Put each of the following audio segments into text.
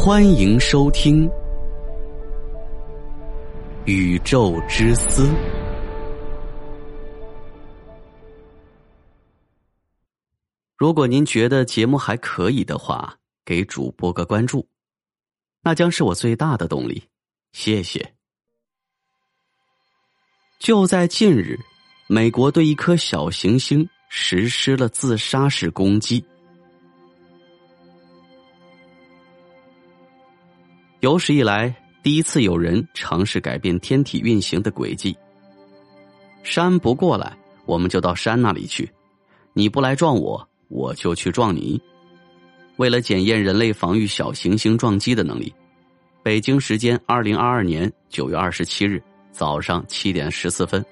欢迎收听《宇宙之思》。如果您觉得节目还可以的话，给主播个关注，那将是我最大的动力。谢谢。就在近日，美国对一颗小行星实施了自杀式攻击。有史以来第一次有人尝试改变天体运行的轨迹。山不过来，我们就到山那里去；你不来撞我。我就去撞你。为了检验人类防御小行星撞击的能力，北京时间二零二二年九月二十七日早上七点十四分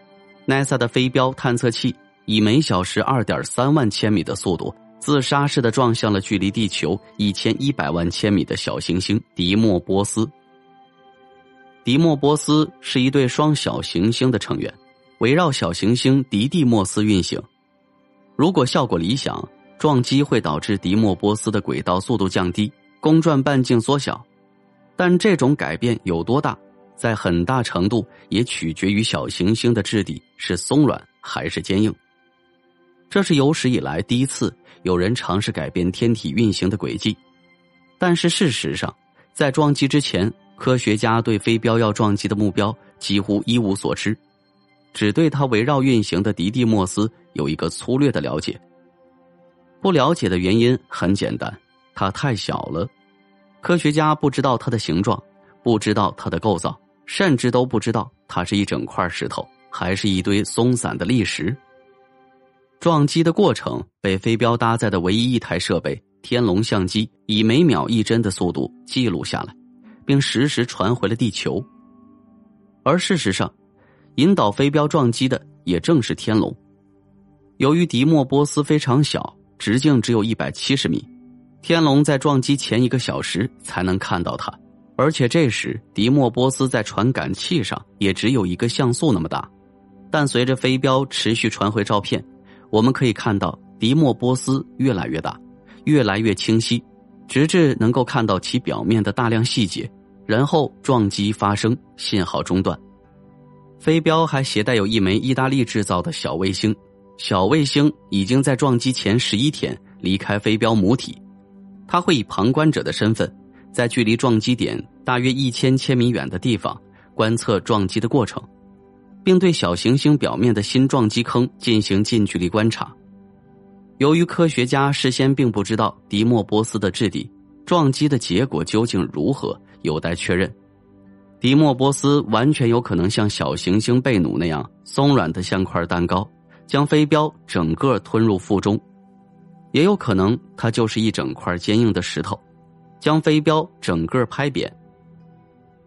，NASA 的飞镖探测器以每小时二点三万千米的速度，自杀式的撞向了距离地球一千一百万千米的小行星迪莫波斯。迪莫波斯是一对双小行星的成员，围绕小行星迪蒂莫斯运行。如果效果理想。撞击会导致迪莫波斯的轨道速度降低，公转半径缩小，但这种改变有多大，在很大程度也取决于小行星的质地是松软还是坚硬。这是有史以来第一次有人尝试改变天体运行的轨迹，但是事实上，在撞击之前，科学家对飞镖要撞击的目标几乎一无所知，只对它围绕运行的迪蒂莫斯有一个粗略的了解。不了解的原因很简单，它太小了，科学家不知道它的形状，不知道它的构造，甚至都不知道它是一整块石头还是一堆松散的砾石。撞击的过程被飞镖搭载的唯一一台设备——天龙相机，以每秒一帧的速度记录下来，并实时传回了地球。而事实上，引导飞镖撞击的也正是天龙。由于迪莫波斯非常小。直径只有一百七十米，天龙在撞击前一个小时才能看到它，而且这时迪莫波斯在传感器上也只有一个像素那么大。但随着飞镖持续传回照片，我们可以看到迪莫波斯越来越大，越来越清晰，直至能够看到其表面的大量细节。然后撞击发生，信号中断。飞镖还携带有一枚意大利制造的小卫星。小卫星已经在撞击前十一天离开飞镖母体，它会以旁观者的身份，在距离撞击点大约一千千米远的地方观测撞击的过程，并对小行星表面的新撞击坑进行近距离观察。由于科学家事先并不知道迪莫波斯的质地，撞击的结果究竟如何有待确认。迪莫波斯完全有可能像小行星贝努那样松软的像块蛋糕。将飞镖整个吞入腹中，也有可能它就是一整块坚硬的石头，将飞镖整个拍扁。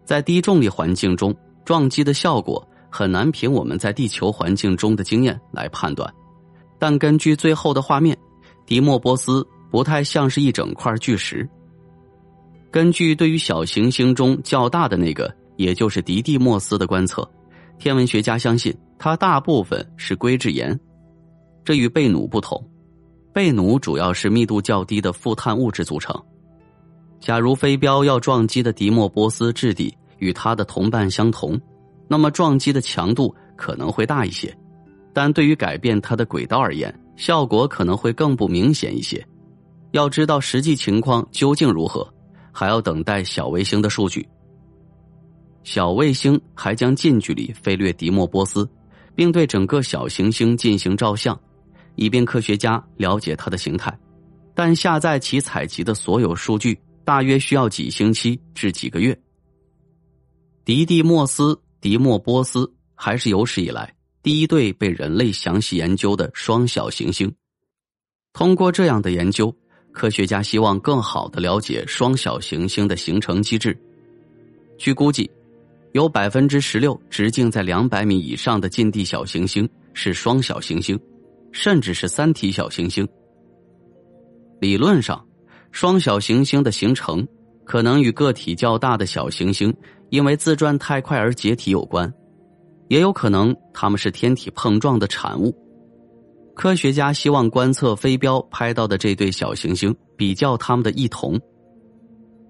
在低重力环境中，撞击的效果很难凭我们在地球环境中的经验来判断。但根据最后的画面，迪莫波斯不太像是一整块巨石。根据对于小行星中较大的那个，也就是迪蒂莫斯的观测，天文学家相信。它大部分是硅质岩，这与贝努不同。贝努主要是密度较低的负碳物质组成。假如飞镖要撞击的迪莫波斯质地与它的同伴相同，那么撞击的强度可能会大一些，但对于改变它的轨道而言，效果可能会更不明显一些。要知道实际情况究竟如何，还要等待小卫星的数据。小卫星还将近距离飞掠迪莫波斯。并对整个小行星进行照相，以便科学家了解它的形态。但下载其采集的所有数据大约需要几星期至几个月。迪蒂莫斯、迪莫波斯还是有史以来第一对被人类详细研究的双小行星。通过这样的研究，科学家希望更好的了解双小行星的形成机制。据估计。有百分之十六直径在两百米以上的近地小行星是双小行星，甚至是三体小行星。理论上，双小行星的形成可能与个体较大的小行星因为自转太快而解体有关，也有可能它们是天体碰撞的产物。科学家希望观测飞镖拍到的这对小行星，比较它们的异同。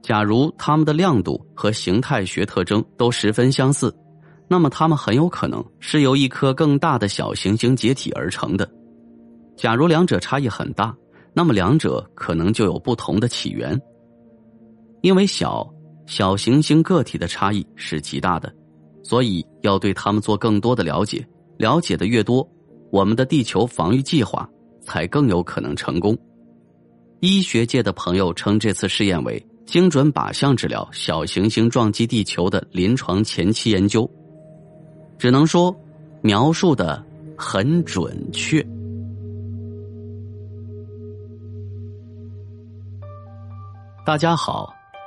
假如它们的亮度和形态学特征都十分相似，那么它们很有可能是由一颗更大的小行星解体而成的。假如两者差异很大，那么两者可能就有不同的起源。因为小小行星个体的差异是极大的，所以要对它们做更多的了解。了解的越多，我们的地球防御计划才更有可能成功。医学界的朋友称这次试验为精准靶向治疗小行星撞击地球的临床前期研究，只能说描述的很准确。大家好，